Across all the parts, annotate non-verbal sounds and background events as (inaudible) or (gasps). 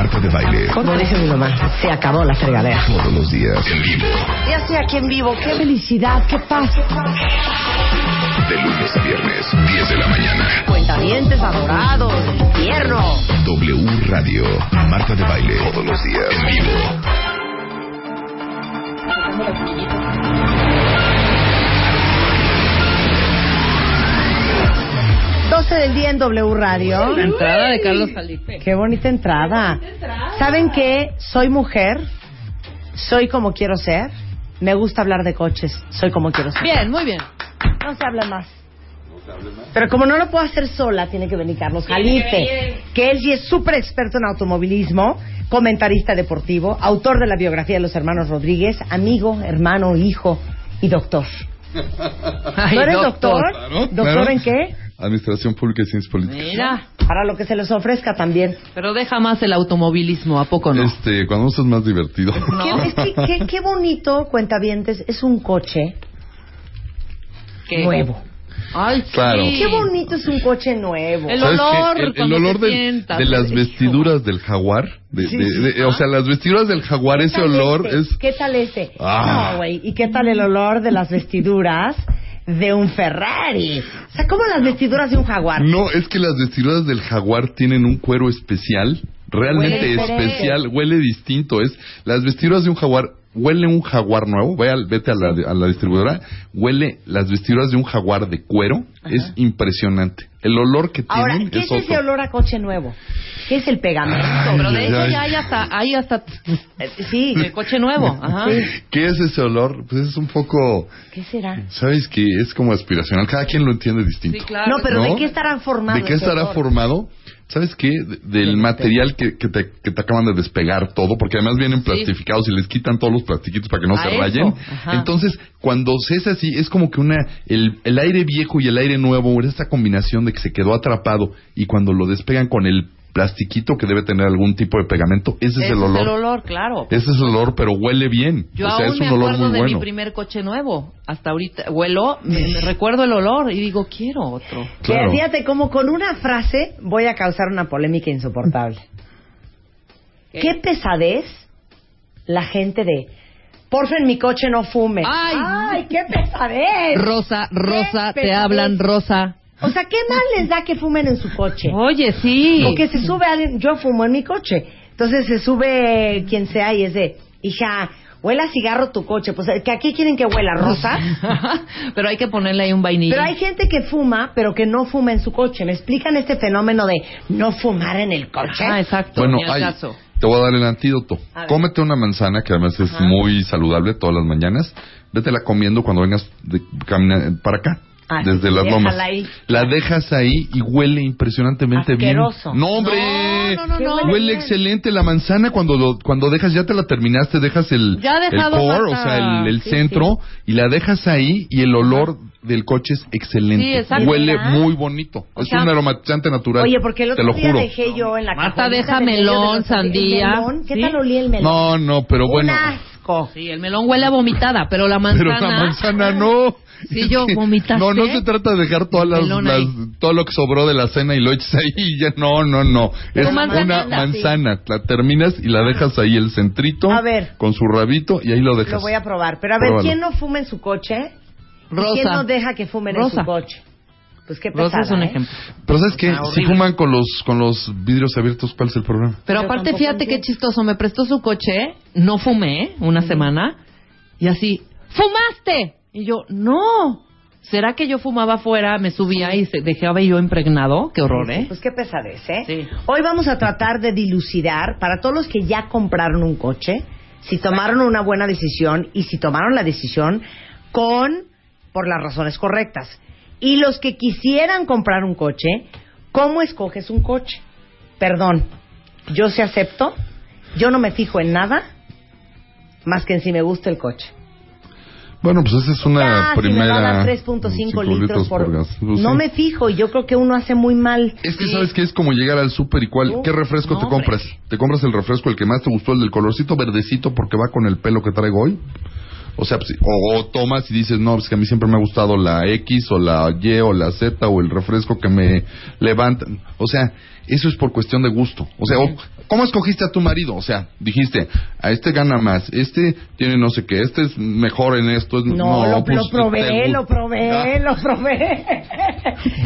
Marta de baile. Como dice mi mamá, se acabó la fregadera. Todos los días. En vivo. Ya estoy aquí en vivo. ¡Qué felicidad! ¡Qué paz! De lunes a viernes, 10 de la mañana. Cuentavientes adorados, tierno. W Radio. Marta de baile. Todos los días. En vivo. 12 del día en W Radio. La entrada de Carlos Felipe. Qué bonita entrada. ¿Saben qué? Soy mujer, soy como quiero ser, me gusta hablar de coches, soy como quiero ser. Bien, muy bien. No se habla más. Pero como no lo puedo hacer sola, tiene que venir Carlos Jalife, que él sí es súper experto en automovilismo, comentarista deportivo, autor de la biografía de los hermanos Rodríguez, amigo, hermano, hijo y doctor. (laughs) ¿No eres doctor. doctor? Claro, ¿Doctor claro. en qué? Administración Pública y Ciencias Políticas. Mira, Para lo que se les ofrezca también. pero deja más el automovilismo, ¿a poco no? Este, cuando esto es más divertido. Qué, es que- qué- qué bonito, cuentavientes, es un coche ¿Qué? nuevo. Ay, sí. Claro. Qué bonito es un coche nuevo. El ¿Sabes olor? El, el olor te sientas. de las vestiduras del jaguar. de- Sí, de- sí. de- o sea, las vestiduras del jaguar, ¿Qué ese olor este? es... ¿Qué tal ese? Ah. No, güey. ¿Y qué tal el olor de las vestiduras de un Ferrari? O sea, ¿cómo las vestiduras de un jaguar? No, es que las vestiduras del jaguar tienen un cuero especial, realmente Huele especial, huele distinto. Es las vestiduras de un jaguar, huele un jaguar nuevo. Vaya, vete a la, a la distribuidora, huele las vestiduras de un jaguar de cuero, es impresionante. El olor que Ahora, tienen ¿qué es es ese olor a coche nuevo? ¿Qué es el pegamento? Pero de Ay, hecho ay. ya hay hasta, hay hasta Eh, Sí. de coche nuevo. Ajá. ¿Qué es ese olor? Pues es un poco, ¿Qué será? ¿sabes qué? Es como aspiracional. Cada quien lo entiende distinto. Sí, claro. No, pero ¿No? ¿de qué estará formado? ¿De qué ese estará olor? formado? ¿Sabes qué? De- del material que, que te, que te acaban de despegar todo, porque además vienen plastificados y les quitan todos los plastiquitos para que no A se eso, rayen. ajá. Entonces, cuando se es así, es como que una el, el aire viejo y el aire nuevo, esta combinación de que se quedó atrapado y cuando lo despegan con el plastiquito que debe tener algún tipo de pegamento, ese es Ese el olor. el olor, claro. Ese es el olor, pero huele bien. Yo o sea, aún es me un olor acuerdo muy de bueno. mi primer coche nuevo. Hasta ahorita huelo, me, me (laughs) recuerdo el olor y digo, quiero otro. Que, Claro. Fíjate cómo con una frase voy a causar una polémica insoportable. (laughs) ¿Qué pesadez la gente de porfa en mi coche no fume? Ay. qué pesadez! Rosa, Rosa, Qué te pesadez. hablan Rosa. O sea, ¿qué más les da que fumen en su coche? Oye, sí. O que se sube alguien, yo fumo en mi coche. Entonces se sube quien sea y es de, hija, huela a cigarro tu coche. Pues que aquí quieren que huela rosa. (laughs) pero hay que ponerle ahí un vainilla. Pero hay gente que fuma, pero que no fuma en su coche. ¿Me explican este fenómeno de no fumar en el coche? Ah, exacto. Bueno, hay- te voy a dar el antídoto. Cómete una manzana, que además es muy saludable todas las mañanas. Vétela comiendo cuando vengas de, camina- para acá. Desde las déjala lomas. ahí. La dejas ahí y huele impresionantemente Asqueroso. bien. No, hombre. No, no, no, no. Huele excelente la manzana cuando lo- cuando dejas ya te la terminaste, dejas el Ya core, o sea, el, el Sí, centro y la dejas ahí y el olor del coche es excelente. Sí, exacto. Huele ¿Verdad? muy bonito. O es un aromatizante natural. Oye, porque el te otro lo día juro. dejé yo en la Marta, deja de melón, los- sandía. ¿El melón? ¿Qué Sí. tal olía el melón? No, no, pero Un bueno. asco. Sí, el melón huele a vomitada, pero la manzana... Pero la manzana no. Sí, yo, (laughs) que- ¿vomitaste? No, no se trata de dejar todas las, todo lo que sobró de la cena y lo eches ahí y ya. No, no, no. Pero es una manzana. La terminas y la dejas ahí el centrito. A ver. Con su rabito y ahí lo dejas. Lo voy a probar. Pero a ver, Pruébalo. ¿quién no fuma en su coche? ¿Y Rosa. ¿Quién no deja que fumen en Rosa. su coche? Pues qué Rosa pesada, es un ¿eh? ejemplo. Pero ¿sabes? Ah, si fuman con los, con los vidrios abiertos, ¿cuál es el problema? Pero Yo aparte, fíjate qué chistoso. Me prestó su coche, no fumé una semana, y así, ¡fumaste! Y yo, ¡no! ¿Será que yo fumaba afuera, me subía y se dejaba yo impregnado? Qué horror, ¿eh? Pues qué pesadez, ¿eh? Sí. Hoy vamos a tratar de dilucidar para todos los que ya compraron un coche, si tomaron una buena decisión y si tomaron la decisión con por las razones correctas. Y los que quisieran comprar un coche, ¿cómo escoges un coche? perdón, yo sí acepto, yo no me fijo en nada más que en si me gusta el coche. Bueno, pues esa es una primera... va a dar 3.5 cinco litros por... gas. Pues no sí. me fijo y yo creo que uno hace muy mal. Es que sabes que es como llegar al súper y cuál, ¿qué refresco no, te compras? ¿Te compras el refresco el que más te gustó, el del colorcito verdecito porque va con el pelo que traigo hoy? O sea, pues, o, o tomas y dices, no, es que a mí siempre me ha gustado la X o la Y o la Z o el refresco que me levanta. O sea, eso es por cuestión de gusto. O sea, o- ¿cómo escogiste a tu marido? O sea, dijiste, a este gana más, este tiene no sé qué, este es mejor en esto. Es, No, lo, pues, lo probé, lo probé, Ah. lo probé.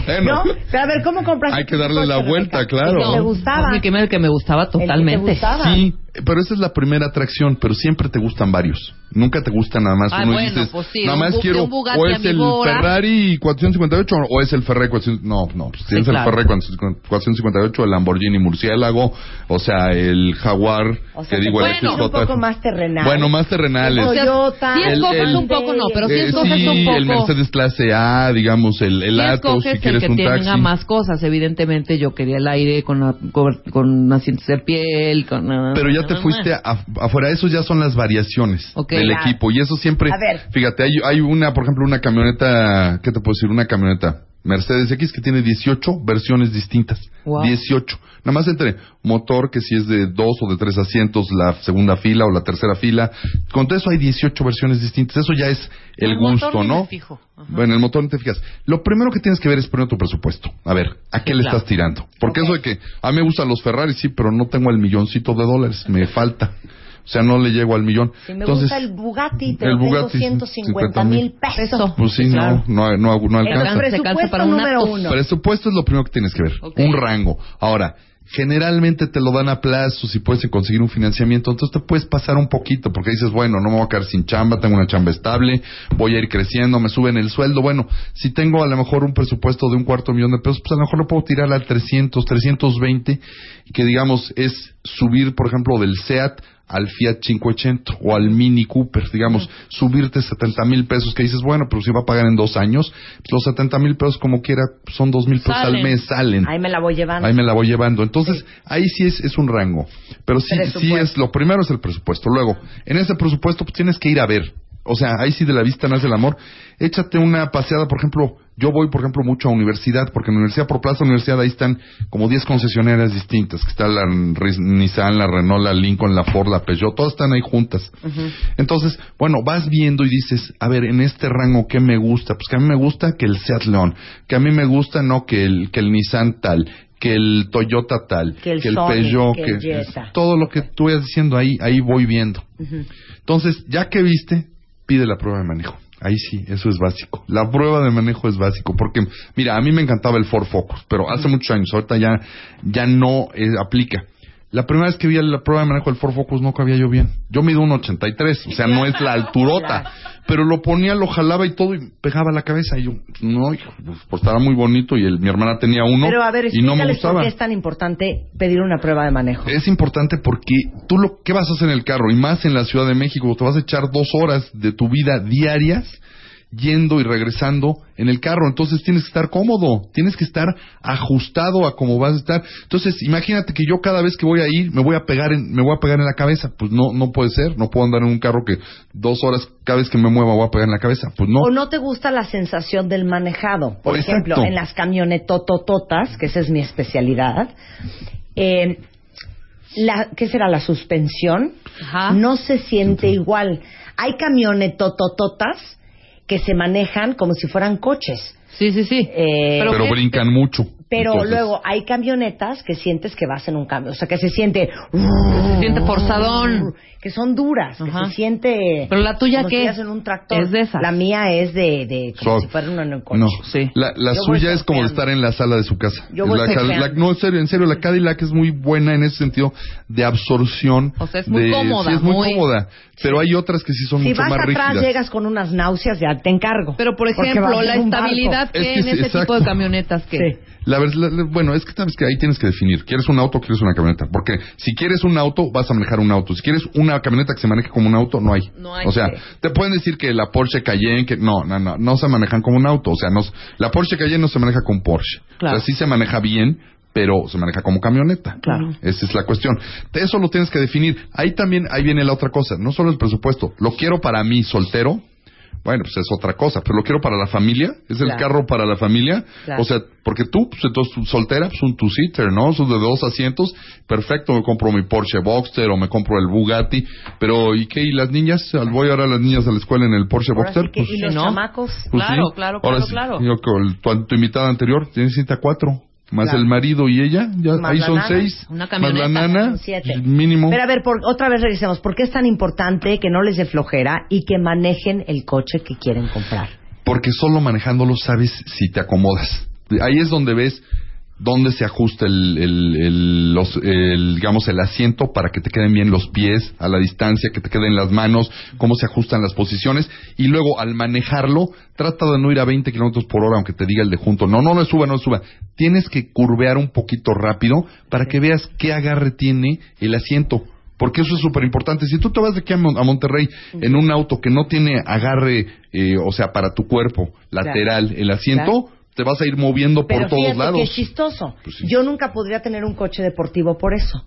Bueno. ¿No? Pero a ver, ¿cómo compraste Hay que darle la vuelta, claro. El que te gustaba. El que me, el que me gustaba El que te totalmente. gustaba. Sí, pero esa es la primera atracción, pero siempre te gustan varios. Nunca te gusta nada más Ah, uno bueno, dices, pues sí, nada más quiero o es el Amigora. Ferrari 458 o es el Ferrari 400, no, no, pues Sí, tienes claro. el Ferrari 458, el Lamborghini Murciélago, o sea, el Jaguar, O sea, que digo el puedes ir un XJ. poco más terrenal. Bueno, más terrenales. Sea, Toyota, sí El- escoges el- un poco, no, pero sí Eh, escoges sí, un poco. el Mercedes clase A, digamos, el, el Sí Atos, si escoges el quieres que un tenga taxi. más cosas. Evidentemente, yo quería el aire con, la- con, con asientos de piel, con... Pero ya te fuiste a- afuera, eso ya son las variaciones del Ya. equipo y eso siempre, A ver. fíjate, hay, hay una, por ejemplo, una camioneta, ¿qué te puedo decir? Una camioneta Mercedes X que tiene 18 versiones distintas, Wow. 18, nada más entre motor que si es de dos o de tres asientos, la segunda fila o la tercera fila, con todo eso hay 18 versiones distintas, eso ya es el, El motor gusto, ni ¿no? me fijo. Ajá. Bueno, el motor no te fijas. Lo primero que tienes que ver es poner tu presupuesto. A ver, ¿a qué Sí, le claro. estás tirando? Porque eso de que a mí me gustan los Ferrari, sí, pero no tengo el milloncito de dólares, me falta. O sea, no le llego al millón. Si me Entonces, gusta el Bugatti, pero el tengo Bugatti, 150 mil pesos. Eso. pues sí, Claro. no, no, no, no El alcanza. Calza presupuesto para un número uno. Presupuesto es lo primero que tienes que ver. Un rango. Ahora, generalmente te lo dan a plazo si puedes conseguir un financiamiento. Entonces te puedes pasar un poquito porque dices, bueno, no me voy a quedar sin chamba, tengo una chamba estable, voy a ir creciendo, me suben el sueldo. Bueno, si tengo a lo mejor un presupuesto de un cuarto millón de pesos, pues a lo mejor lo puedo tirar al 300, 320, que digamos es subir, por ejemplo, del SEAT al Fiat 580 o al Mini Cooper, digamos, subirte 70 mil pesos, que dices, bueno, pero si va a pagar en dos años, pues los 70 mil pesos como quiera son dos mil pesos al mes, salen. Ahí me la voy llevando. Ahí me la voy llevando. Entonces, ahí sí es, es un rango. Pero sí, sí es, lo primero es el presupuesto. Luego, en ese presupuesto pues tienes que ir a ver. O sea, ahí sí de la vista nace el amor. Échate una paseada, por ejemplo, yo voy, por ejemplo, mucho a universidad, porque en universidad por plaza universidad ahí están como 10 concesionarias distintas, que está la Nissan, la Renault, la Lincoln, la Ford, la Peugeot, todas están ahí juntas. Entonces, bueno, vas viendo y dices, a ver, en este rango, ¿qué me gusta? Pues que a mí me gusta que el Seat León, que a mí me gusta, no, que el, que el Nissan tal, que el Toyota tal, Que el Peugeot, que el Jetta. todo lo que tú vayas diciendo ahí, ahí voy viendo. Entonces, ya que viste, pide la prueba de manejo. Ahí sí, eso es básico. La prueba de manejo es básico, porque, mira, a mí me encantaba el Ford Focus, pero hace muchos años, ahorita ya, ya no eh, aplica. La primera vez que vi la prueba de manejo del Ford Focus no cabía yo bien. Yo mido un 83, o sea, no es la alturota. Pero lo ponía, lo jalaba y todo y pegaba la cabeza. Y yo, no, hijo, pues, pues, estaba muy bonito y el, mi hermana tenía uno Pero a ver, y no me explícales por gustaba. qué es tan importante pedir una prueba de manejo. Es importante porque tú lo ¿qué vas a hacer en el carro y más en la Ciudad de México, te vas a echar dos horas de tu vida diarias yendo y regresando en el carro, entonces tienes que estar cómodo, tienes que estar ajustado a cómo vas a estar. Entonces, imagínate que yo cada vez que voy a ir me voy a pegar en, me voy a pegar en la cabeza, pues no no puede ser, no puedo andar en un carro que dos horas cada vez que me mueva voy a pegar en la cabeza, pues no. ¿O no te gusta la sensación del manejado? Por Exacto. ejemplo, en las camionetotototas, que esa es mi especialidad, eh, la, ¿qué será? La suspensión Ajá. no se siente igual. Hay camionetotototas que se manejan como si fueran coches. Sí, sí, sí. Eh, pero brincan mucho. Pero Entonces, luego hay camionetas que sientes que vas en un cambio, o sea, que se siente... Se siente forzadón. Que son duras, que se siente... Pero la tuya, si ¿qué? estuvieras en un tractor. Es de esas. La mía es de... de como Suave. si fuera uno en coche. No, Sí. la, la suya es como estar en la sala de su casa. Yo voy la. Cadillac, no, en serio, en serio, la Cadillac es muy buena en ese sentido de absorción. O sea, es muy de- cómoda, Sí, es muy, muy- cómoda. Pero hay otras que sí son Si mucho vas más atrás, rígidas. llegas con unas náuseas, ya te encargo. Pero, por ejemplo, vas la estabilidad que Es que en sí, ese exacto. tipo de camionetas que... Sí. La verdad, la- la- bueno, es que sabes que ahí tienes que definir. ¿Quieres un auto o quieres una camioneta? Porque si quieres un auto, vas a manejar un auto. Si quieres una camioneta que se maneje como un auto, no hay. No hay. O sea, Sí. te pueden decir que la Porsche Cayenne, que no, no, no, no se manejan como un auto. O sea, no, la Porsche Cayenne no se maneja con Porsche. Claro. O sea, sí se maneja bien, pero se maneja como camioneta. Claro. Esa es la cuestión. Eso lo tienes que definir. Ahí también, ahí viene la otra cosa. No solo el presupuesto. Lo quiero para mí soltero. Bueno, pues es otra cosa, pero lo quiero para la familia, es el Claro. carro para la familia, Claro. o sea, porque tú, pues entonces tú soltera, pues un two-seater, ¿no? Son de dos asientos, perfecto, me compro mi Porsche Boxster o me compro el Bugatti, pero ¿y qué? ¿Y las niñas? Voy ahora a las niñas a la escuela en el Porsche Ahora Boxster, sí que- pues, y los ¿no? chamacos. pues Claro, sí. claro, Ahora claro, sí, claro. yo tu, tu invitada anterior, tienes cita cuatro, más Claro. el marido y ella, ya, Más ahí son nana, seis, más la nana, siete. mínimo. Pero a ver, por, otra vez regresemos. ¿Por qué es tan importante que no les dé flojera y que manejen el coche que quieren comprar? porque solo manejándolo sabes si te acomodas. Ahí es donde ves dónde se ajusta el, el, el- los, el, digamos, el asiento para que te queden bien los pies a la distancia, que te queden las manos, cómo se ajustan las posiciones. Y luego, al manejarlo, trata de no ir a 20 kilómetros por hora, aunque te diga el de junto. No, no le suba, no le suba. Tienes que curvear un poquito rápido para que veas qué agarre tiene el asiento. Porque eso es súper importante. Si tú te vas de aquí a, Mon- a Monterrey en un auto que no tiene agarre, eh, o sea, para tu cuerpo, lateral, el asiento. Te vas a ir moviendo Pero por todos lados. que es chistoso. Pues sí. Yo nunca podría tener un coche deportivo por eso.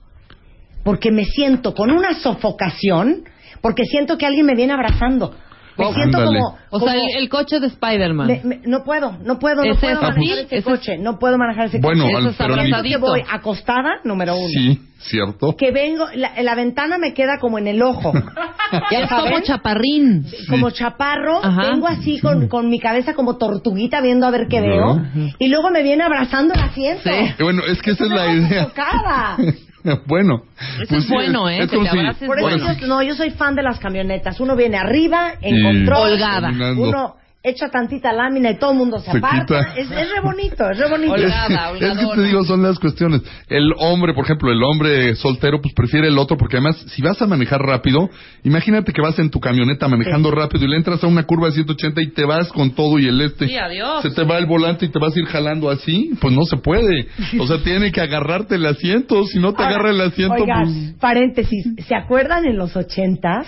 Porque me siento con una sofocación, porque siento que alguien me viene abrazando. Me Oh, siento ándale. como... O sea, como- el, el coche de Spider-Man. me- me- no puedo, no puedo, no ¿Es puedo manejar ese ¿Ese es- coche, no puedo manejar ese Bueno, coche. Eso al- es pero Siento que voy acostada, número uno. Sí, cierto. Que vengo, la, la ventana me queda como en el ojo. (laughs) Ya es como chaparrín. como chaparro, Ajá. vengo así con, con mi cabeza como tortuguita viendo a ver qué Ajá. veo, y luego me viene abrazando el asiento. Sí. Bueno, es que esa es la idea. tocada. (laughs) (laughs) bueno. Eso pues es sí, bueno, ¿eh? Es Que como te si- abraces Por eso bueno, yo, no, yo soy fan de las camionetas. Uno viene arriba, en Y- control, Holgada. uno echa tantita lámina y todo el mundo se, Se aparta. Es, es re bonito, es re bonito. Holgada. Es que te digo, son las cuestiones. El hombre, por ejemplo, el hombre soltero, pues prefiere el otro, porque además, si vas a manejar rápido, imagínate que vas en tu camioneta manejando rápido y le entras a una curva de 180 y te vas con todo y el este. Sí, adiós. Se te va el volante y te vas a ir jalando así, pues no se puede. O sea, tiene que agarrarte el asiento, si no te Ahora, agarra el asiento, oigan, pues... paréntesis, ¿se acuerdan en los ochentas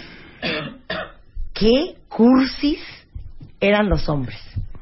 qué cursis eran los hombres?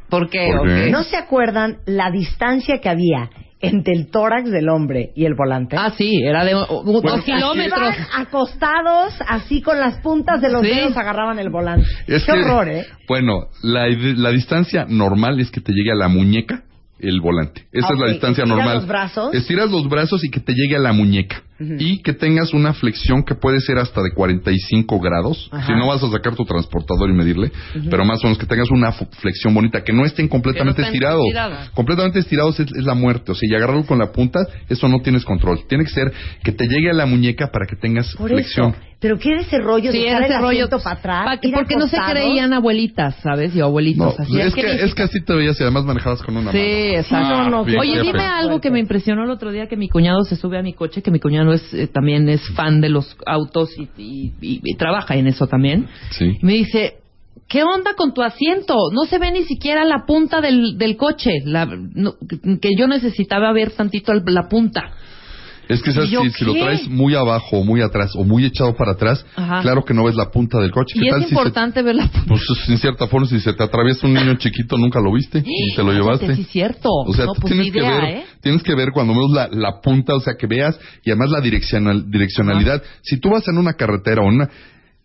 ¿Por qué? ¿Por ¿O qué? ¿No se acuerdan la distancia que había entre el tórax del hombre y el volante? Ah, sí, era de o- o- Bueno, dos kilómetros. Iban acostados, así con las puntas de los Sí. dedos agarraban el volante. Es Qué que, horror, ¿eh? Bueno, la, la distancia normal es que te llegue a la muñeca el volante. Esa Ah, es la distancia ¿Estiras normal. los brazos? Estiras los brazos y que te llegue a la muñeca. Y que tengas una flexión que puede ser hasta de 45 grados. Ajá. Si no vas a sacar tu transportador y medirle. Pero más o menos que tengas una flexión bonita. Que no estén completamente no estirados. Completamente estirados es, es la muerte. O sea, y agarrarlo con la punta, eso no tienes control. Tiene que ser que te llegue a la muñeca para que tengas Por flexión. eso. Pero ¿qué era ese rollo Sí, de echar el ese rollo. para atrás? pa' que- porque no se creían abuelitas, ¿sabes? Y abuelitos. No, así. es, que, es que así te veías y además manejabas con una Sí, mano. exacto. no, no, bien Oye, dime algo que me impresionó el otro día que mi cuñado se sube a mi coche, que mi cuñado es eh, también es fan de los autos y, y- y- y trabaja en eso también. Sí. Me dice, ¿qué onda con tu asiento? No se ve ni siquiera la punta del, del coche, la- no, que yo necesitaba ver tantito la punta. Es que ¿sabes? ¿Y yo si, si lo traes muy abajo o muy atrás o muy echado para atrás, Ajá. claro que no ves la punta del coche. ¿Qué Y tal es si se- importante ver la punta. pues en cierta forma, si se te atraviesa un niño chiquito, nunca lo viste y (gasps) te lo Cállate, llevaste. Sí, es cierto. O sea, no, pues tienes que ver, ¿eh? tienes que ver cuando menos la, la punta, o sea, que veas y además la direccional, direccionalidad. Si tú vas en una carretera o en una,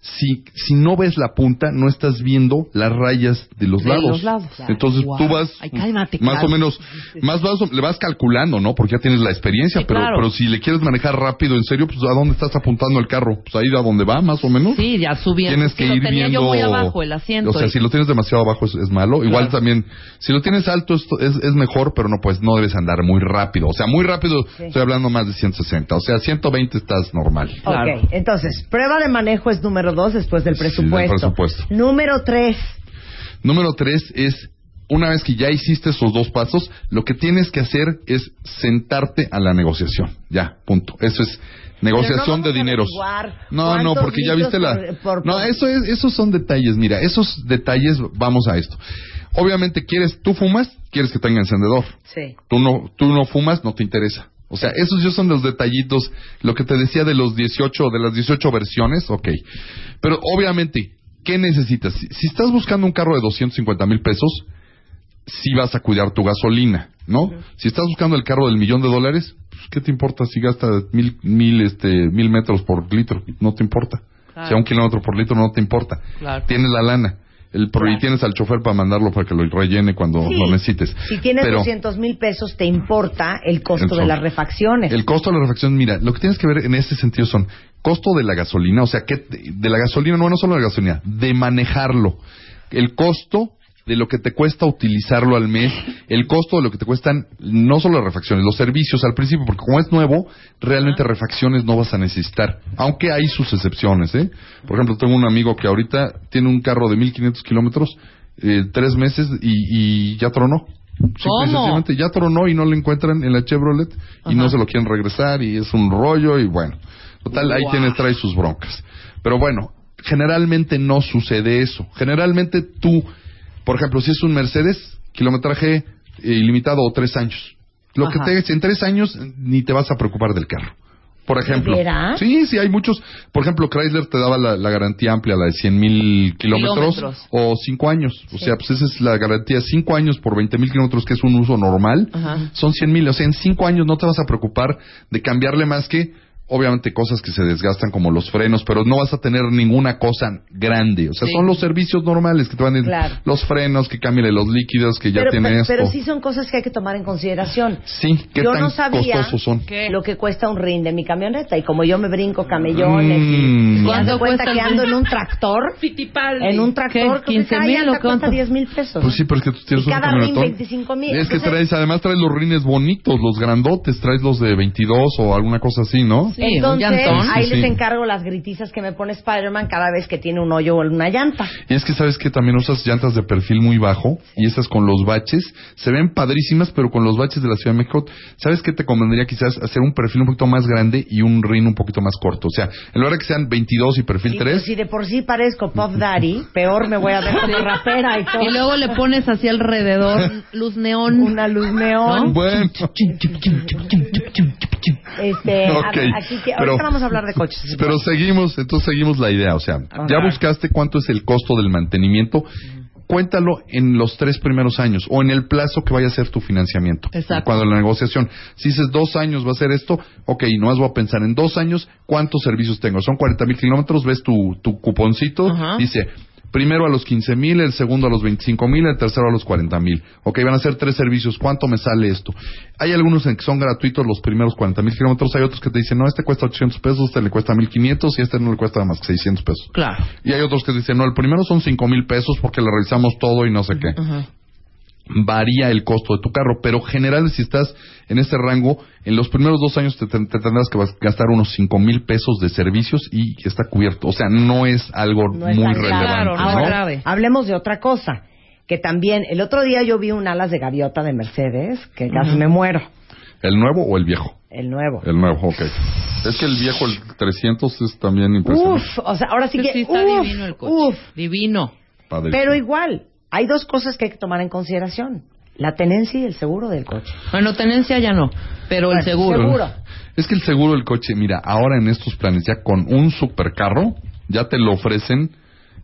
si, si no ves la punta, no estás viendo las rayas de los De lados. los lados. Entonces Wow. tú vas, Ay, cálmate, más claro. o menos, más vas, le vas calculando, ¿no? Porque ya tienes la experiencia, Sí, pero, claro. pero si le quieres manejar rápido, en serio, pues ¿a dónde estás apuntando el carro? Pues ahí a donde va, más o menos. Sí, ya subiendo. Tienes Es que lo ir tenía viendo. yo muy abajo el asiento. O sea, y- si lo tienes demasiado abajo es, es malo. Igual también, si lo tienes alto es, es, es mejor, pero no pues no debes andar muy rápido. O sea, muy rápido, estoy hablando más de 160. O sea, 120 estás normal. Claro. Ok, entonces, prueba de manejo es número dos después del Sí, del presupuesto. Número tres, Número tres es, una vez que ya hiciste esos dos pasos, lo que tienes que hacer es sentarte a la negociación. Ya, punto. Eso es negociación de dineros. No, no, porque ya viste la... por- por- No, eso es, esos son detalles. Mira, esos detalles, vamos a esto. Obviamente quieres, tú fumas, quieres que tenga encendedor. sí. Tú no, tú no fumas, no te interesa. O sea, esos ya son los detallitos, lo que te decía de los 18, de las 18 versiones, ok. Pero obviamente, ¿qué necesitas? Si, si estás buscando un carro de 250 mil pesos, si vas a cuidar tu gasolina, ¿no? Si estás buscando el carro del millón de dólares, pues, ¿qué te importa si gasta mil, mil, este, mil metros por litro? No te importa. Claro. Si a un kilómetro por litro no te importa. Claro. Tienes la lana. El tienes al chofer para mandarlo para que lo rellene cuando Sí. lo necesites. Si tienes Pero 200 mil pesos, te importa el costo de las refacciones. el costo de la refacción, mira, lo que tienes que ver en este sentido son costo de la gasolina, o sea, que de la gasolina, no, no solo de la gasolina, de manejarlo. El costo de lo que te cuesta utilizarlo al mes, (laughs) el costo de lo que te cuestan no solo las refacciones, los servicios al principio, porque como es nuevo, realmente refacciones no vas a necesitar, aunque hay sus excepciones, ¿eh? Por ejemplo, tengo un amigo que ahorita tiene un carro de 1500 kilómetros, eh, tres meses y, y ya tronó. ¿Cómo? ya tronó y no lo encuentran en la Chevrolet y no se lo quieren regresar y es un rollo y bueno. Total, ahí Wow. tienes, trae sus broncas. Pero bueno, generalmente no sucede eso. Generalmente tú, por ejemplo, si es un Mercedes, kilometraje eh, ilimitado o tres años. Lo Ajá. que te en tres años ni te vas a preocupar del carro. Por ejemplo. Sí, sí, hay muchos. Por ejemplo, Chrysler te daba la, la garantía amplia, la de 100 mil kilómetros Kilómetros. o cinco años. O sea, pues esa es la garantía. Cinco años por 20 mil kilómetros, que es un uso normal, Ajá. son 100 mil. O sea, en cinco años no te vas a preocupar de cambiarle más que, obviamente, cosas que se desgastan como los frenos, pero no vas a tener ninguna cosa grande. O sea, Sí. son los servicios normales que te van a Claro. los frenos, que cambien los líquidos, que ya pero, tiene pero, esto. pero sí son cosas que hay que tomar en consideración. Sí, ¿qué yo tan no sabía costosos son? ¿Qué? lo que cuesta un ring de mi camioneta y como yo me brinco camellones y, Mm. y ¿Cuánto haz de cuenta cuesta que ando en un tractor, Fitipaldi. en un tractor, ¿Qué? creo que 15 cada mil o cuánto? cuesta 10 mil pesos. Pues sí, pero es que tú tienes Y un cada camionetón. 25 mil. Es que traes, además traes los rines bonitos, los grandotes, traes los de 22 o alguna cosa así, ¿no? Sí, un Entonces, ahí Sí, les sí. encargo las gritizas que me pone Spider-Man cada vez que tiene un hoyo o una llanta. Y es que sabes que también usas llantas de perfil muy bajo y esas con los baches se ven padrísimas, pero con los baches de la Ciudad de México, ¿sabes qué te convendría quizás hacer un perfil un poquito más grande y un rin un poquito más corto? O sea, en lugar de que sean 22 y perfil Y 3, pues, si de por sí parezco Puff Daddy, (laughs) peor me voy a ver como rapera y todo. Y luego le pones así alrededor luz neón. una luz neón. bueno, Este, (laughs) a- aquí que, pero- ahorita vamos a hablar de coches. pero seguimos, entonces seguimos la idea, o sea, ya buscaste cuánto es el costo del mantenimiento, cuéntalo en los tres primeros años o en el plazo que vaya a ser tu financiamiento. Exacto. Cuando la negociación, si dices dos años va a ser esto, ok, nomás voy a pensar en dos años, ¿cuántos servicios tengo? Son 40 mil kilómetros, ves tu, tu cuponcito, dice, primero a los 15 mil, el segundo a los 25 mil, el tercero a los 40 mil. Ok, van a ser tres servicios, ¿cuánto me sale esto? Hay algunos en que son gratuitos los primeros 40 mil kilómetros, hay otros que te dicen, no, este cuesta 800 pesos, este le cuesta 1500 y este no le cuesta más que 600 pesos. Claro. Y hay otros que dicen, no, el primero son cinco mil pesos porque le revisamos todo y no sé qué. Ajá. Varía el costo de tu carro, pero general si estás en ese rango, en los primeros dos años te, te- te tendrás que vas- gastar unos cinco mil pesos de servicios y está cubierto. O sea, no es algo No es muy tan relevante. claro, no es ¿no? grave. Hablemos de otra cosa. Que también, el otro día yo vi un alas de gaviota de Mercedes, que casi me muero. ¿El nuevo o el viejo? El nuevo. El nuevo, ok. Es que el viejo, el 300, es también impresionante. Uf, o sea, ahora sí Sí, que. sí, está uf, divino el coche. uf. Divino. Padre. Pero igual, hay dos cosas que hay que tomar en consideración: la tenencia y el seguro del coche. Bueno, tenencia ya no, pero el seguro. seguro. Es que el seguro del coche, mira, ahora en estos planes, ya con un supercarro, ya te lo ofrecen,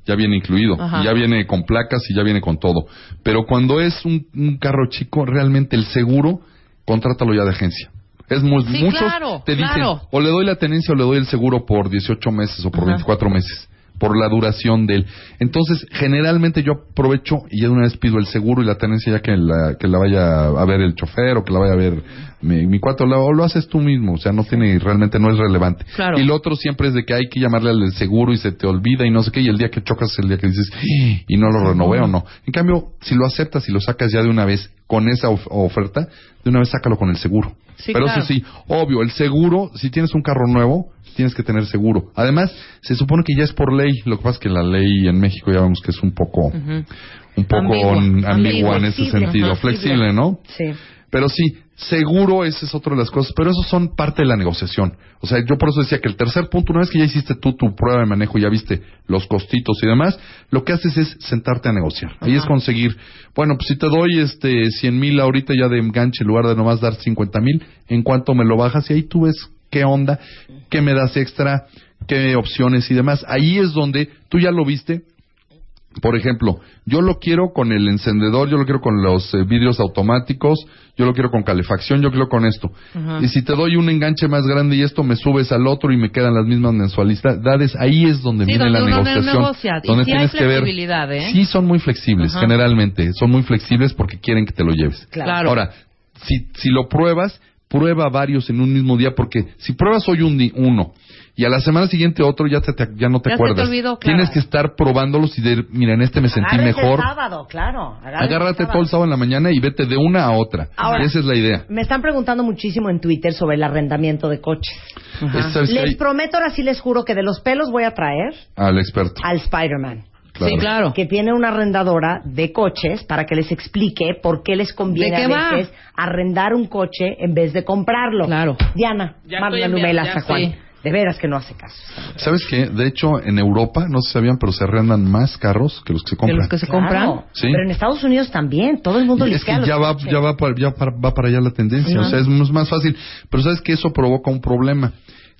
ya viene incluido, Ajá. y ya viene con placas y ya viene con todo. Pero cuando es un, un carro chico, realmente el seguro, contrátalo ya de agencia. Es muy, Sí, muchos claro, te dicen, claro. o le doy la tenencia o le doy el seguro por 18 meses o por Ajá. 24 meses, por la duración de él. Entonces, generalmente yo aprovecho y ya de una vez pido el seguro y la tenencia ya que la, que la vaya a ver el chofer o que la vaya a ver mi, mi cuate, o lo, haces tú mismo, o sea, no tiene, realmente no es relevante. Claro. Y lo otro siempre es de que hay que llamarle al seguro y se te olvida y no sé qué, y el día que chocas es el día que dices, "Ah", y no lo renové o no. En cambio, si lo aceptas y lo sacas ya de una vez con esa of- oferta, de una vez sácalo con el seguro. Sí, Pero claro. eso sí, obvio, el seguro, si tienes un carro nuevo, tienes que tener seguro. Además, se supone que ya es por ley, lo que pasa es que la ley en México ya vemos que es un poco, un poco Ambigua, en ese sentido, ajá, flexible, ¿no? Sí. Pero sí, seguro, esa es otra de las cosas, pero eso son parte de la negociación. O sea, yo por eso decía que el tercer punto, una vez que ya hiciste tú tu prueba de manejo y ya viste los costitos y demás, lo que haces es sentarte a negociar. Ahí es conseguir, bueno, pues si te doy este 100 mil ahorita ya de enganche en lugar de nomás dar 50 mil, ¿en cuánto me lo bajas? Y ahí tú ves qué onda, qué me das extra, qué opciones y demás. Ahí es donde tú ya lo viste, Por ejemplo, yo lo quiero con el encendedor, yo lo quiero con los eh, vidrios automáticos, yo lo quiero con calefacción, yo quiero con esto. Y si te doy un enganche más grande y esto me subes al otro y me quedan las mismas mensualidades, ahí es donde Sí, viene donde la uno negociación. negocia. Y Donde sí hay tienes que ver. flexibilidad, ¿eh? Sí, son muy flexibles, generalmente. Son muy flexibles porque quieren que te lo lleves. Claro. Ahora, si, si lo pruebas, prueba varios en un mismo día, porque si pruebas hoy un uno y a la semana siguiente otro, ya, te, te- ya no te Ya se te acuerdas. olvidó, claro. Tienes que estar probándolos y de, mira, en este me sentí Agárrate mejor. el sábado, claro. agárrate el Agárrate sábado. todo el sábado en la mañana y vete de una a otra. Ahora- Esa es la idea. Me están preguntando muchísimo en Twitter sobre el arrendamiento de coches. Es-. Les Hay- prometo, ahora sí les juro que de los pelos voy a traer Al experto. al Spider-Man. Claro. Sí, claro. que tiene una arrendadora de coches para que les explique por qué les conviene ¿De a qué va? veces arrendar un coche en vez de comprarlo. Claro. Diana, Ya mándale estoy un mail enviando, a ya Juan. sí. De veras que no hace caso. ¿Sabes qué? De hecho, en Europa, no se sabían, pero se arrendan más carros que los que se compran. los que se Claro, compran. Sí. Pero en Estados Unidos también, todo el mundo es listea que los ya va, coches. ya va para, ya para, va para allá la tendencia, o sea, es más fácil. Pero sabes que eso provoca un problema.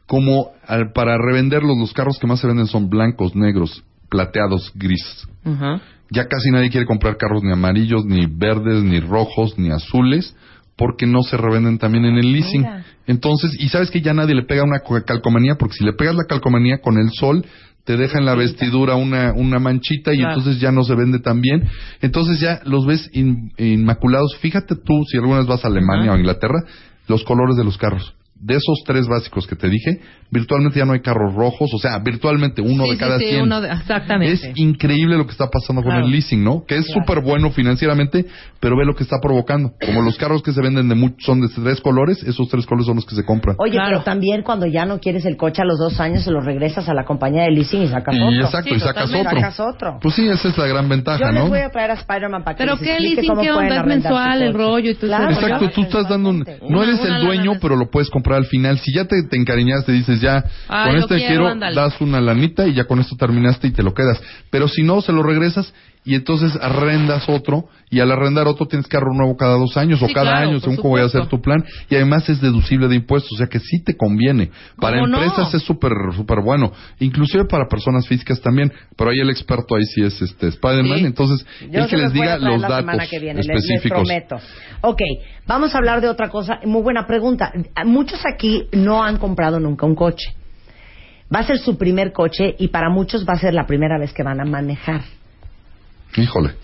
Como al- para revenderlos, los carros que más se venden son blancos, negros, plateados, gris. Ajá. Ya casi nadie quiere comprar carros ni amarillos, ni verdes, ni rojos, ni azules, porque no se revenden también en el leasing. Mira. Entonces, y sabes que ya nadie le pega una co- calcomanía, porque si le pegas la calcomanía con el sol, te deja en la vestidura una, una manchita y Claro. entonces ya no se vende tan bien. Entonces ya los ves in- inmaculados. Fíjate tú, si alguna vez vas a Alemania o a Inglaterra, los colores de los carros. De esos tres básicos que te dije, virtualmente ya no hay carros rojos, o sea, virtualmente uno Sí, de sí, cada sí, 100. uno de- exactamente. Es increíble lo que está pasando con Claro. el leasing, ¿no? Que es súper bueno financieramente, pero ve lo que está provocando. Como los carros que se venden de much- son de tres colores, esos tres colores son los que se compran. Oye, Claro. pero también cuando ya no quieres el coche a los dos años, se lo regresas a la compañía de leasing y sacas y otro. exacto, Sí, y sacas otro. Sacas otro. Pues sí, esa es la gran ventaja, Yo les ¿no? voy a traer a Spider-Man para que Pero les qué leasing, qué onda, es mensual, el rollo y todo Claro, eso. Exacto, tú estás dando un... No eres el dueño, pero lo puedes comprar al final. Si ya te, te encariñaste, dices ya, Ay, con este quiero, quiero, das una lanita y ya con esto terminaste y te lo quedas. Pero si no, se lo regresas y entonces arrendas otro y al arrendar otro tienes carro nuevo cada dos años o cada claro, año, según cómo vaya a ser tu plan. Y además es deducible de impuestos, o sea que sí te conviene. Para empresas es súper, súper bueno. Inclusive para personas físicas también. Pero ahí el experto ahí sí es este Spider-Man, Sí. entonces Yo el que les diga los la datos que viene, les- les específicos. prometo. Ok, vamos a hablar de otra cosa. Muy buena pregunta. Muchos aquí no han comprado nunca un coche. Va a ser su primer coche y para muchos va a ser la primera vez que van a manejar. Híjole.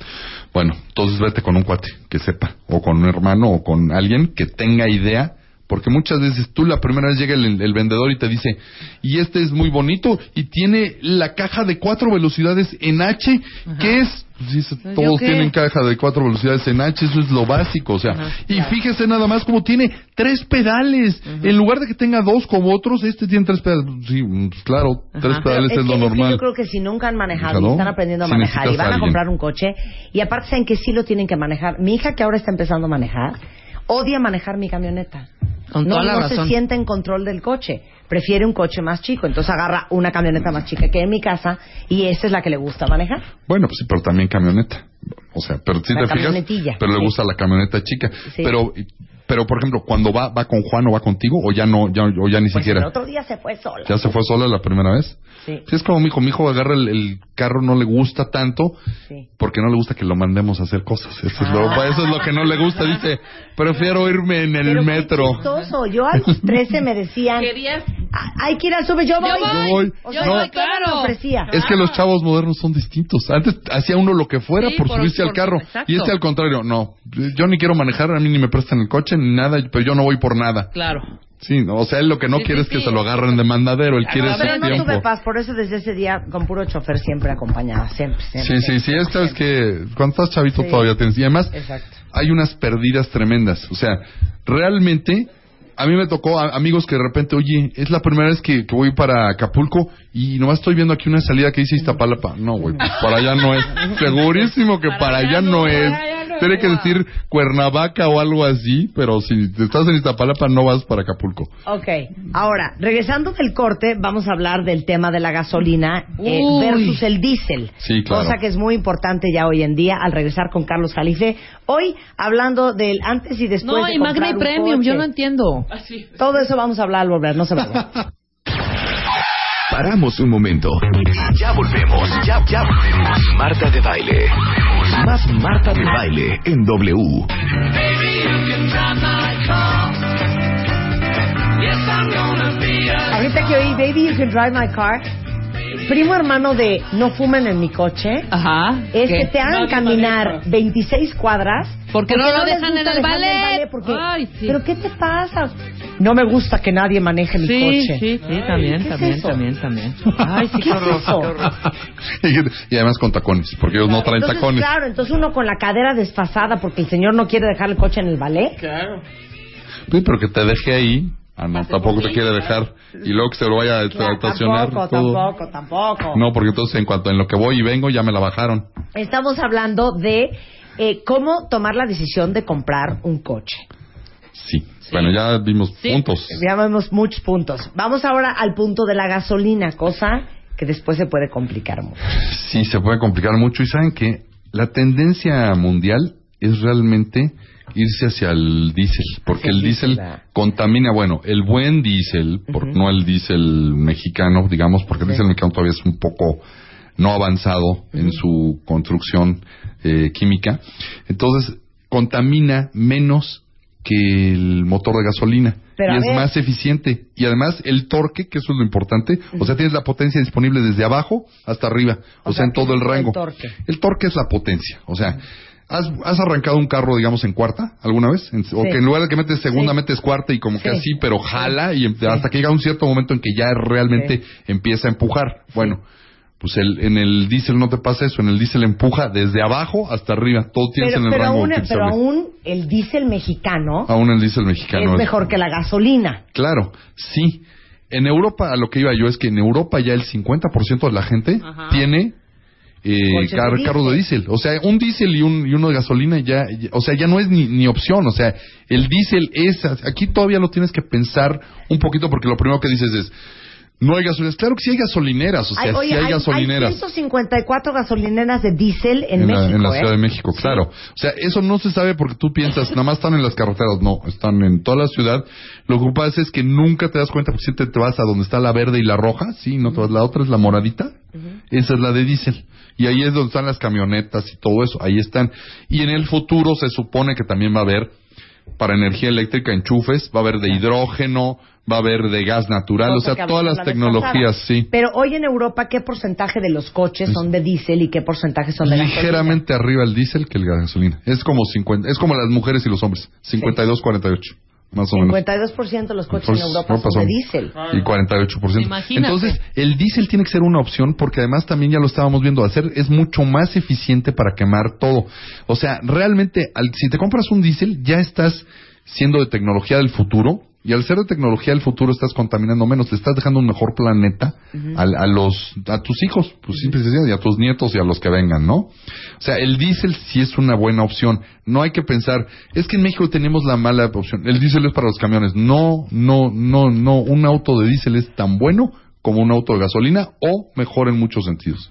Bueno, entonces vete con un cuate que sepa, o con un hermano, o con alguien que tenga idea, porque muchas veces tú la primera vez llega el, el vendedor y te dice, y este es muy bonito, y tiene la caja de cuatro velocidades en H, ¿qué es? Pues dice, ¿Yo todos tienen caja de cuatro velocidades en H, eso es lo básico, o sea, Ajá, y fíjese nada más como tiene tres pedales, en lugar de que tenga dos como otros, este tiene tres pedales, sí, pues claro, tres Ajá. pedales es, lo que- normal. yo creo que si nunca han manejado y están aprendiendo a Si manejar y van a a comprar un coche y aparte saben que sí lo tienen que manejar. Mi hija que ahora está empezando a manejar odia manejar mi camioneta. Con no toda la no se siente en control del coche. Prefiere un coche más chico. Entonces agarra una camioneta más chica que en mi casa y esa es la que le gusta manejar. Bueno, pues sí, pero también camioneta. O sea, pero si La te fijas, pero le sí. gusta la camioneta chica. Sí. Pero, pero por ejemplo, cuando va, va con Juan o va contigo, o ya no, ya, o ya ni Pues el siquiera. otro día se fue sola. Ya se fue sola la primera vez. Sí. Sí, es como mi hijo, mi hijo agarra el, el carro, no le gusta tanto, Sí. porque no le gusta que lo mandemos a hacer cosas. Eso, es, lo, Ah. eso es lo que no le gusta. Dice, prefiero irme en el Pero qué metro. chistoso. Yo a los 13 me decían, Querías "Ah, hay que ir al sube, yo voy. Yo voy. O sea, No. yo me Claro. ofrecía. Es que los chavos modernos son distintos. Antes hacía uno lo que fuera Sí, por, por- subirse al carro. exacto. Y este al contrario, no. Yo ni quiero manejar, a mí ni me prestan el coche ni nada, pero yo no voy por nada. Claro. Sí, no, o sea, él lo que no Sí, quiere sí, es que sí. se lo agarren de mandadero, él quiere No, su pero no tiempo. tuve paz, por eso desde ese día con puro chofer siempre acompañada, siempre. siempre Sí, sí, sí, es que, es que cuando estás chavito Sí. todavía tienes. Y además, Exacto. hay unas perdidas tremendas. O sea, realmente, a mí me tocó a- amigos que de repente, oye, es la primera vez que, que voy para Acapulco y nomás estoy viendo aquí una salida que dice Iztapalapa. No, güey, pues para allá no es. (laughs) Segurísimo que para, allá no es. Tiene que decir Cuernavaca o algo así, pero si estás en Iztapalapa no vas para Acapulco. Ok, ahora, regresando del corte, vamos a hablar del tema de la gasolina eh, versus el diésel. Sí, claro. Cosa que es muy importante ya hoy en día al regresar con Carlos Jalife. Hoy, hablando del antes y después No, de y comprar Magna y un Premium, coche. yo no entiendo. así. Todo eso vamos a hablar al volver, no se vayan. (laughs) Paramos un momento. Ya volvemos. Ya, ya volvemos. Marta de baile. Más Marta de baile en W. Ahorita que oí Baby You Can Drive My Car, primo hermano de No fumen en mi coche, Ajá. es ¿Qué? que te hagan caminar 26 cuadras. Porque no lo les dejan en gusta el dejarme ballet. porque- Ay, sí. ¿Pero qué te pasa? No me gusta que nadie maneje mi Sí, coche. sí, sí, también, ¿qué es también, también, también. (laughs) Ay, sí, ¿Qué qué es horror, eso? qué horror. (laughs) y además con tacones, porque ellos no traen entonces, tacones. Claro, entonces uno con la cadera desfasada porque el señor no quiere dejar el coche en el ballet. Sí, pero que te deje ahí. Ah, no, tampoco te quiere dejar. Y luego que se lo vaya a Claro, estacionar. tampoco, todo. tampoco, tampoco. No, porque entonces en cuanto en lo que voy y vengo ya me la bajaron. Estamos hablando de eh, cómo tomar la decisión de comprar un coche. Sí. Bueno, ya vimos Sí. puntos. Ya vemos muchos puntos. Vamos ahora al punto de la gasolina, cosa que después se puede complicar mucho. Sí, se puede complicar mucho. Y saben que la tendencia mundial es realmente irse hacia el diésel, porque el el diésel contamina, bueno, el buen diésel, no el diésel mexicano, digamos, porque el diésel mexicano todavía es un poco no avanzado en su construcción eh, química. Entonces, contamina menos que el motor de gasolina. Pero y es más eficiente. Y además, el torque, que eso es lo importante, o sea, tienes la potencia disponible desde abajo hasta arriba, o, O sea, sea, en todo ¿qué el es el rango. torque? El torque es la potencia, o sea, ¿has, has arrancado un carro, digamos, en cuarta alguna vez? En- O que en lugar de que metes segunda, Sí. metes cuarta y como que Sí. así, pero jala y hasta que llega un cierto momento en que ya realmente empieza a empujar. Bueno, pues el, en el diésel no te pasa eso, en el diésel empuja desde abajo hasta arriba, todo tienes Pero, en el pero, rango aún, pero aún el diésel mexicano Aún el diésel mexicano es mejor que la gasolina. Claro, sí. En Europa, a lo que iba yo es que en Europa ya el 50% de la gente Ajá. tiene eh, car- carros de diésel. O sea, un diésel y, un, y uno de gasolina ya, ya- o sea, ya no es ni, ni opción. O sea, el diésel es, aquí todavía lo tienes que pensar un poquito porque lo primero que dices es, no hay gasolineras. Claro que sí hay gasolineras, o sea, Ay, oye, sí hay, gasolineras. 154 gasolineras de diésel en, en, la, México. en la ¿eh? Ciudad de México, claro. O sea, eso no se sabe porque tú piensas, nada más están en las carreteras. No, están en toda la ciudad. Lo que pasa es que nunca te das cuenta porque siempre te vas a donde está la verde y la roja, sí, no te vas. La otra es la moradita. Esa es la de diésel. Y ahí es donde están las camionetas y todo eso. Ahí están. Y en el futuro se supone que también va a haber para energía eléctrica enchufes, va a haber de hidrógeno, va a haber de gas natural, Cosa o sea, todas las la tecnologías, sí. Pero hoy en Europa, ¿qué porcentaje de los coches son de diésel y qué porcentaje son de gasolina? ligeramente arriba el diésel que el gasolina. Es como 50, es como las mujeres y los hombres, 52 48, más o menos. 52% de los coches Pues, en Europa son de diésel. Y 48%. Imagínate. Entonces, el diésel tiene que ser una opción porque además también ya lo estábamos viendo, hacer es mucho más eficiente para quemar todo. O sea, realmente, al- si te compras un diésel, ya estás siendo de tecnología del futuro. Y al ser de tecnología del futuro estás contaminando menos, te estás dejando un mejor planeta al- a, los a tus hijos, pues y sencillo, y a tus nietos y a los que vengan, ¿no? O sea, el diésel sí es una buena opción. No hay que pensar, es que en México tenemos la mala opción. El diésel es para los camiones. No, no, no, no. Un auto de diésel es tan bueno como un auto de gasolina o mejor en muchos sentidos.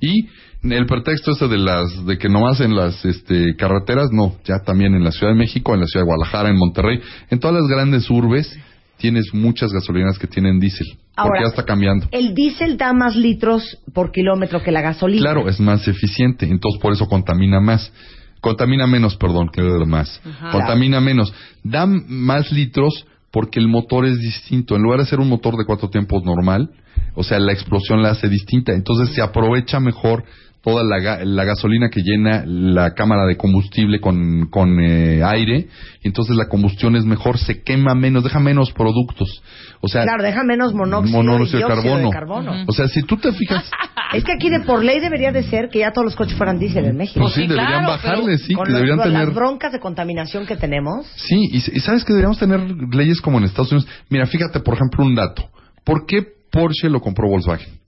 Y el pretexto ese de las de que nomás en las este, carreteras, no, ya también en la Ciudad de México, en la Ciudad de Guadalajara, en Monterrey, en todas las grandes urbes tienes muchas gasolineras que tienen diésel, porque ya está cambiando. El diésel da más litros por kilómetro que la gasolina. Claro, es más eficiente, entonces por eso contamina más. Contamina menos, perdón, que más. Ajá. Contamina menos. Da más litros porque el motor es distinto. En lugar de ser un motor de cuatro tiempos normal, o sea, la explosión la hace distinta. Entonces se aprovecha mejor toda la, ga- la gasolina que llena la cámara de combustible con, con eh, aire. Y entonces la combustión es mejor, se quema menos, deja menos productos. O sea, Claro, deja menos monóxido, monóxido y de carbono. de carbono. O sea, si tú te fijas, (laughs) Es que aquí de por ley debería de ser que ya todos los coches fueran diésel en México. pues sí, sí, deberían claro, bajarle, sí, Con que los- deberían las tener... broncas de contaminación que tenemos. Sí, y, y sabes que deberíamos tener leyes como en Estados Unidos. Mira, fíjate, por ejemplo, un dato. ¿Por qué Porsche lo compró Volkswagen?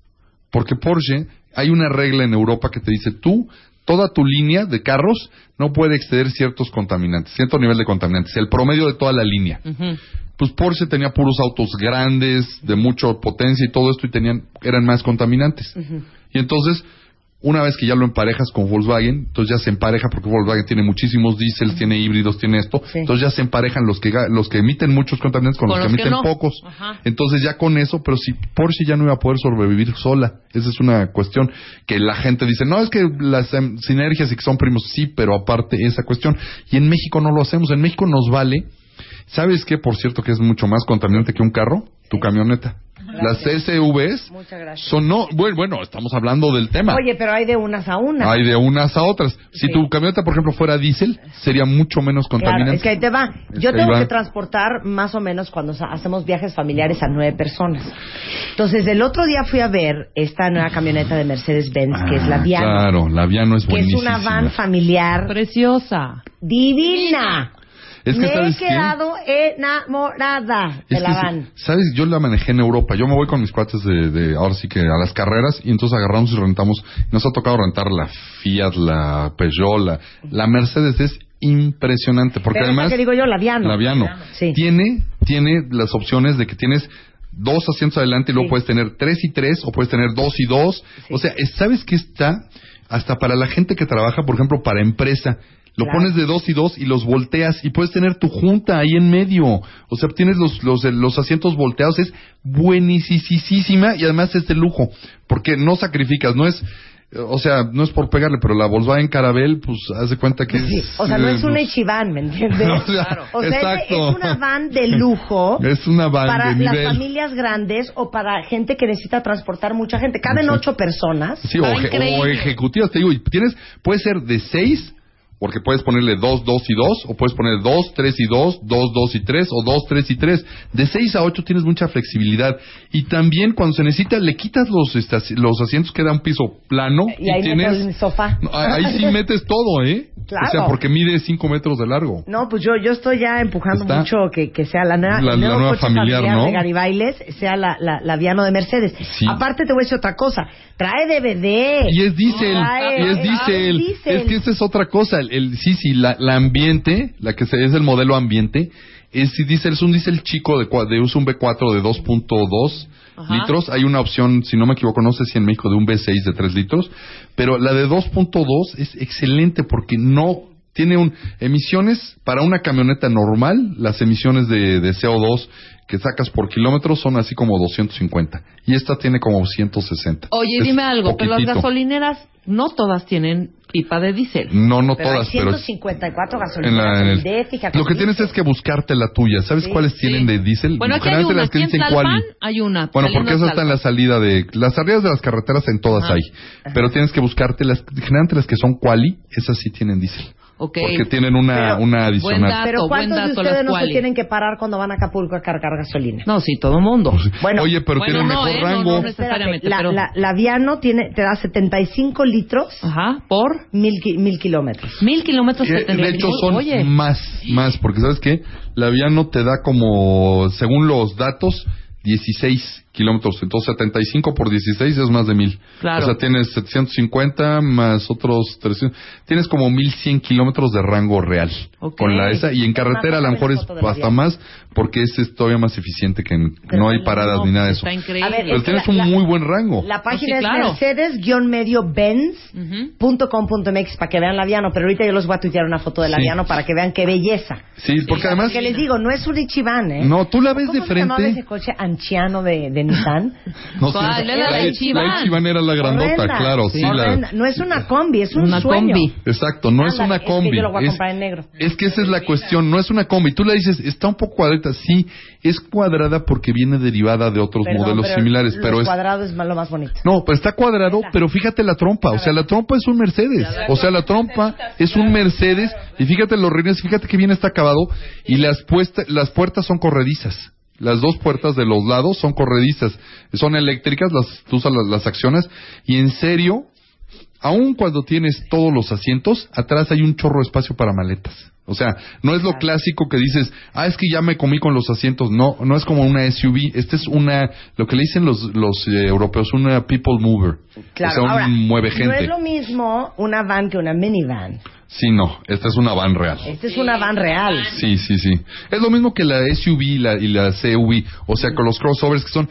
Porque Porsche, hay una regla en Europa que te dice, tú, toda tu línea de carros no puede exceder ciertos contaminantes, cierto nivel de contaminantes, el promedio de toda la línea. Ujú. Pues Porsche tenía puros autos grandes, de mucha potencia y todo esto, y tenían, eran más contaminantes. Y entonces, Una vez que ya lo emparejas con Volkswagen, entonces ya se empareja porque Volkswagen tiene muchísimos diésel, tiene híbridos, tiene esto, Sí. entonces ya se emparejan los que los que emiten muchos contaminantes con, Con los que los que emiten no. pocos. Ajá. Entonces ya con eso, pero si Porsche ya no iba a poder sobrevivir sola, esa es una cuestión que la gente dice, no es que las em, sinergias y que son primos, sí, pero aparte esa cuestión. Y en México no lo hacemos, en México nos vale. ¿Sabes qué? Por cierto, que es mucho más contaminante que un carro, tu camioneta. Las SUVs son no, bueno, bueno, estamos hablando del tema. Oye, pero hay de unas a unas. Hay de unas a otras. Si Sí. tu camioneta, por ejemplo, fuera diésel, sería mucho menos Claro, contaminante. es que ahí te va. Yo tengo va. que transportar más o menos cuando hacemos viajes familiares a nueve personas. Entonces, el otro día fui a ver esta nueva camioneta de Mercedes-Benz, que es la Ah, Viano, Claro, la Viano es que es buenísima. una van familiar Preciosa. divina. Es que, Me he quedado enamorada de Es la van. ¿Sabes? Yo la manejé en Europa. Yo me voy con mis cuates de, de- ahora sí que a las carreras y entonces agarramos y rentamos. Nos ha tocado rentar la Fiat, la Peugeot, la, la Mercedes. Es impresionante porque Pero además... que digo yo, la Viano. La Viano. Sí. Tiene, tiene las opciones de que tienes dos asientos adelante y luego Sí. puedes tener tres y tres o puedes tener dos y dos. Sí. O sea, es- ¿sabes qué está? Hasta para la gente que trabaja, por ejemplo, para empresa. Lo Claro. pones de dos y dos y los volteas y puedes tener tu junta ahí en medio. O sea, tienes los, los, los asientos volteados. Es buenísima y además es de lujo. Porque no sacrificas, no es... O sea, no es por pegarle, pero la Volkswagen Caravelle, pues, haz de cuenta que Sí, es... o sea, no eh, es una pues, Ichiban, ¿me (laughs) entiendes? O sea, O sea, es- una van de lujo. Es una van para de las nivel. familias grandes o para gente que necesita transportar mucha gente. Caben Sí. ocho personas. Sí, o, o ejecutivas, te digo, y tienes, puede ser de seis, porque puedes ponerle dos, dos y dos, o puedes poner dos, tres y dos, dos, dos y tres, o dos, tres y tres. De seis a ocho tienes mucha flexibilidad. Y también cuando se necesita, le quitas los, estas- los asientos, queda un piso plano, Y ahí meto tienes... el sofá. Ahí sí (laughs) metes todo, ¿eh? Claro. O sea, porque mide cinco metros de largo. No, pues yo, yo estoy ya empujando Está- mucho que, que sea la, nueva- La- la nueva coche familiar, ¿no? de Garibailes, sea la, la, la Viano de Mercedes. Sí. Aparte te voy a decir otra cosa, trae DVD. Y es diésel, y es ah, diésel. diésel. Es que esa es otra cosa. El, el- sí, sí, la, la ambiente, la que se, es el modelo ambiente, es sí, diésel, es un diésel chico de, de un B4 de 2.2 Ajá. litros. Hay una opción, si no me equivoco, no sé si en México de un B6 de 3 litros, pero la de 2.2 es excelente porque no tiene un emisiones para una camioneta normal, las emisiones de, de CO2 que sacas por kilómetro son así como 250 y esta tiene como 160. Oye, Es dime algo, pero las poquitito. gasolineras no todas tienen pipa de diésel. No, no Pero todas, hay pero 154 en gasolineras la- en el- de, fíjate. lo que tienes es que buscarte la tuya. ¿Sabes Sí, cuáles tienen de diésel? Bueno, aquí hay Generalmente una. las que dicen quali. hay una. Bueno, porque esa está en la salida de... Las salidas de las carreteras en todas Ajá. hay. Pero tienes que buscarte las... Generalmente las que son quali, esas sí tienen diésel. Ok. Porque tienen una, Pero- una Buen adicional. dato, Pero buen ¿cuántos de dato, ustedes las no se tienen que parar cuando van a Acapulco a cargar gasolina? No, sí, todo mundo. Bueno, Oye, pero bueno, tienen no, mejor ¿eh? No, rango. no, Espérate, necesariamente, la, pero- la, la Viano tiene, te da 75 litros, Ajá, por mil, mil kilómetros. mil kilómetros Eh, de hecho son Oye, más, más, porque sabes qué, la vía no te da como, según los datos, 16 kilómetros, entonces 75 por 16 es más de mil. Claro. O sea, tienes 750 más otros 300, tienes como 1100 kilómetros de rango real con la esa y en carretera a lo mejor es hasta más porque ese es todavía más eficiente que en- no hay paradas no, ni nada de eso. Está increíble. A ver, Pero es que tienes la- un la- muy buen rango. La página sí, es claro. mercedes-benz.com.mx para que vean la Viano, pero ahorita yo les voy a tuitear una foto de la Sí. Viano para que vean qué belleza. Sí, porque además Porque les digo, no es un Ichiban, ¿eh? No, tú la ves ¿Cómo de se llamaba frente. ese coche anciano de, de Nissan? (laughs) no sé, ¿Cuál? Era la Ichiban. La Ichiban era la grandota, Horrenda, claro, sí, la. No es una combi, es un Una sueño. combi. Exacto, no es Ándale, una es que combi. yo lo voy a es, comprar en negro. es que esa es la cuestión, no es una combi. Tú le dices, está un poco cuadrada. Sí, es cuadrada porque viene derivada de otros Perdón, modelos pero similares, los pero es... cuadrado es lo más bonito. No, pero está cuadrado, pero fíjate la trompa. O sea, la trompa es un Mercedes. O sea, la trompa es un Mercedes. Y fíjate los rines, fíjate que bien está acabado. Y las, puesta- las puertas son corredizas. Las dos puertas de los lados son corredizas. Son eléctricas, las, tú usas las, las acciones. Y en serio, aun cuando tienes todos los asientos, atrás hay un chorro de espacio para maletas. O sea, no es lo clásico que dices, ah, es que ya me comí con los asientos. No, no es como una SUV. Esta es una, lo que le dicen los, los eh, europeos, una people mover. Claro, o sea, un ahora, mueve no gente. es lo mismo una van que una minivan. Sí, no, esta es una van real. Esta es una van real. Sí, sí, sí. Es lo mismo que la SUV y la, y la CUV. O sea, con los crossovers que son...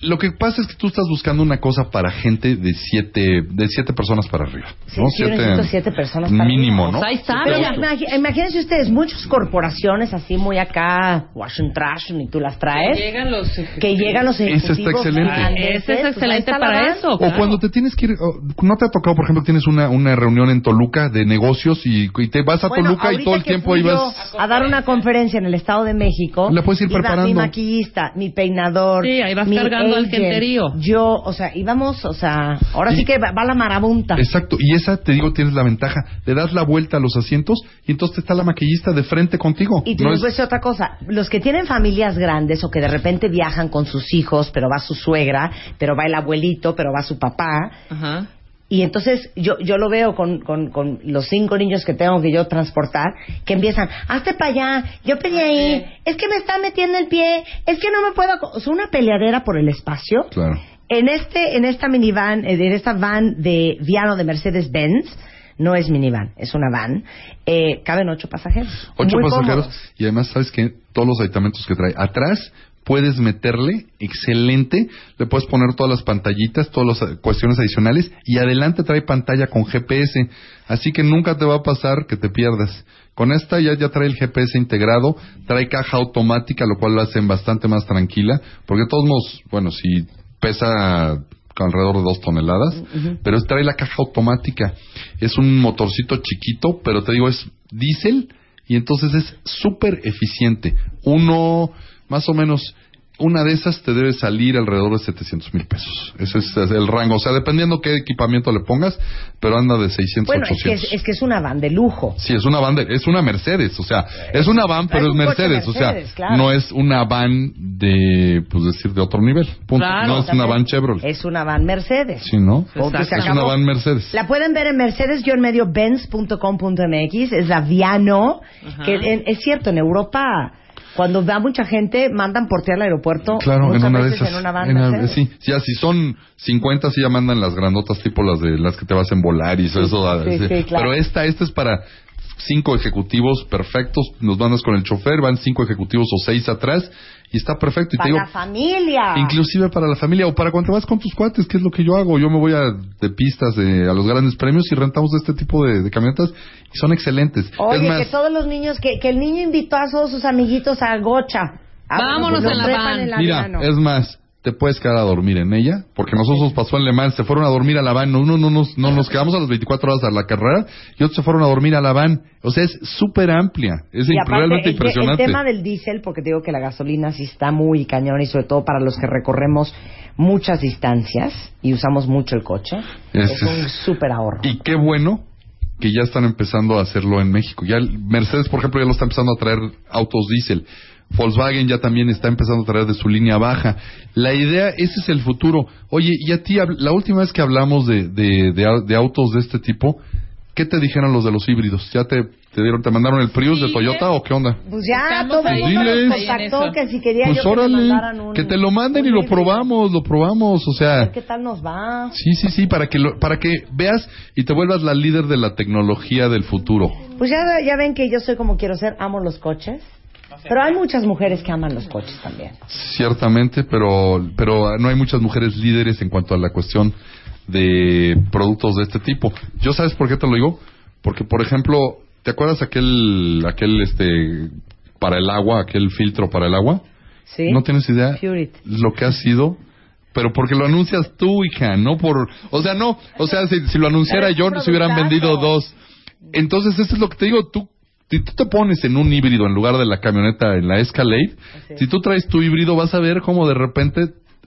Lo que pasa es que tú estás buscando una cosa para gente de siete, de siete personas para arriba. Sí, ¿no? sí, siete personas para Mínimo, arriba. ¿no? Pues ahí está, Pero ya. imagi- imagínense ustedes, muchas corporaciones así muy acá, Washington Trash, y tú las traes, Llegan los que llegan los Ese está ejecutivos excelente. grandes, Ese es pues, excelente para eso. O claro. cuando te tienes que ir, o, ¿no te ha tocado, por ejemplo, que tienes una, una reunión en Toluca de negocios y, y te vas a Bueno, Toluca y todo el que tiempo ibas... a dar una conferencia en el Estado de México. La puedes ir iba preparando. Mi maquillista, mi peinador. Sí, ahí vas mi cargando al agent, genterío. Yo, o sea, íbamos, o sea, ahora Y- sí que va, va la marabunta. Exacto, y esa, te digo, tienes la ventaja. Le das la vuelta a los asientos y entonces está la maquillista de frente contigo. Y te No es- otra cosa. Los que tienen familias grandes o que de repente viajan con sus hijos, pero va su suegra, pero va el abuelito, pero va su papá. Ajá. Y entonces yo, yo lo veo con, con, con los cinco niños que tengo que yo transportar, que empiezan, hazte para allá, yo pedí ahí, es que me está metiendo el pie, es que no me puedo... aco-". O sea, una peleadera por el espacio. Claro. En este, en esta minivan, eh, en esta van de Viano de Mercedes-Benz, no es minivan, es una van, eh, caben ocho pasajeros. Ocho Muy pasajeros. cómodos. Y además, ¿sabes que Todos los aditamentos que trae. Atrás puedes meterle, excelente, le puedes poner todas las pantallitas, todas las cuestiones adicionales, y adelante trae pantalla con GPS, así que nunca te va a pasar que te pierdas. Con esta ya, ya trae el GPS integrado, trae caja automática, lo cual lo hacen bastante más tranquila, porque de todos modos, bueno, si pesa alrededor de dos toneladas, pero trae la caja automática. Es un motorcito chiquito, pero te digo, es diésel y entonces es súper eficiente. Uno, más o menos, una de esas te debe salir alrededor de 700 mil pesos. Ese es el rango. O sea, dependiendo qué equipamiento le pongas, pero anda de 600 Bueno, a es que 800. es, es que es una van de lujo. Sí, es una van, de- es una Mercedes, o sea, es una van, pero Es es un coche Mercedes, o Mercedes, sea, claro. no es una van de, pues decir, de otro nivel, punto. Claro, no es una van Chevrolet. Es una van Mercedes. Sí, ¿no? Se Es una van Mercedes. La pueden ver en mercedes-benz.com.mx, es la Viano, Ajá. que en- es cierto, en Europa, cuando va mucha gente, mandan portear al aeropuerto, Claro, en una de esas. en una van En la- Mercedes. sí, ya si son 50 sí ya mandan las grandotas tipo las de las que te vas en volar y eso. sí, sí. sí, claro. Pero esta, esta es para cinco ejecutivos perfectos. Nos mandas con el chofer, van cinco ejecutivos o seis atrás y está perfecto. Y Para te digo, la familia. Inclusive para la familia o para cuando vas con tus cuates, que es lo que yo hago. Yo me voy a, de pistas de, a los grandes premios y rentamos este tipo de, de camionetas y son excelentes. Oye, es más, que todos los niños, que, que el niño invitó a todos sus amiguitos a Gocha. Ah, Vámonos en la van. en la mira, es más, te puedes quedar a dormir en ella, porque nosotros pasó en Le Mans, se fueron a dormir a la van, uno no nos, no nos quedamos a las 24 horas a la carrera y otros se fueron a dormir a la van. O sea, es súper amplia, es Y aparte, realmente el, impresionante. el tema del diésel, porque te digo que la gasolina sí está muy cañón y sobre todo para los que recorremos muchas distancias y usamos mucho el coche, es, Es- un (laughs) súper ahorro. Y qué bueno que ya están empezando a hacerlo en México. Ya Mercedes, por ejemplo, ya lo está empezando a traer autos diésel. Volkswagen ya también está empezando a traer de su línea baja. La idea, ese es el futuro. Oye, y a ti, la última vez que hablamos de, de, de au- de autos de este tipo, ¿qué te dijeron los de los híbridos? ¿Ya te, te dieron, te mandaron el Prius de Sí, Toyota o qué onda? Pues ya Estamos todo el ahí. mundo contactó que si quería Pues yo que me mandaran un... que te lo manden y lo probamos, lo probamos, o sea... qué tal nos va. Sí, sí, sí, para que, lo- para que veas y te vuelvas la líder de la tecnología del futuro. Pues ya, ya ven que yo soy como quiero ser, amo los coches. Pero hay muchas mujeres que aman los coches también. Ciertamente, pero, pero no hay muchas mujeres líderes en cuanto a la cuestión de productos de este tipo. ¿Yo sabes por qué te lo digo? Porque, por ejemplo, ¿te acuerdas aquel, aquel, este, para el agua, aquel filtro para el agua? ¿Sí? No tienes idea lo que ha sido. Pero porque lo anuncias tú, hija, no por... O sea, no, o sea, si, si lo anunciara yo, se hubieran vendido dos. Entonces, eso es lo que te digo, tú... Si tú te pones en un híbrido en lugar de la camioneta en la Escalade, Así. si tú traes tu híbrido, vas a ver cómo de repente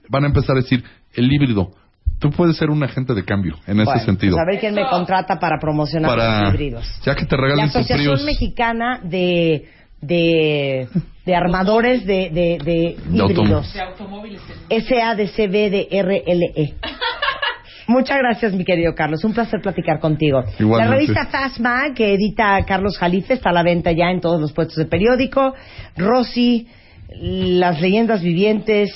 van a empezar a decir, el híbrido, tú puedes ser un agente de cambio en ese Bueno, sentido. pues a ver quién me contrata para promocionar Para, los híbridos. ya que te La regalen su Asociación Mexicana de, de, de Armadores de, de, de De autom- Híbridos. Muchas gracias, mi querido Carlos. Un placer platicar contigo. Igualmente. La revista Fasma, que edita Carlos Jalife, está a la venta ya en todos los puestos de periódico. Rosy, Las Leyendas Vivientes.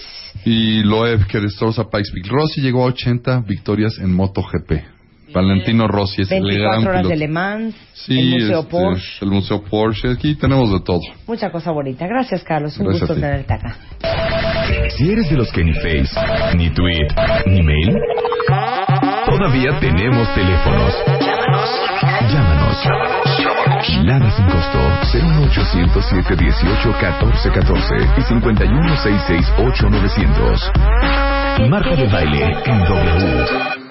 y Loeb que destroza Pikes Peak. Rossi llegó a 80 victorias en MotoGP. Valentino Rossi es el 24 gran horas piloto. de Le Mans. Sí, el Museo este, Porsche. el Museo Porsche. Aquí tenemos de todo. Mucha cosa bonita. Gracias, Carlos. Un Gracias gusto tenerte acá. Si eres de los que ni Face, ni Tweet, ni Mail, todavía tenemos teléfonos. Llámanos. Lada sin costo 01807 18 14 14 y 51 66 8900. Marta de baile en W.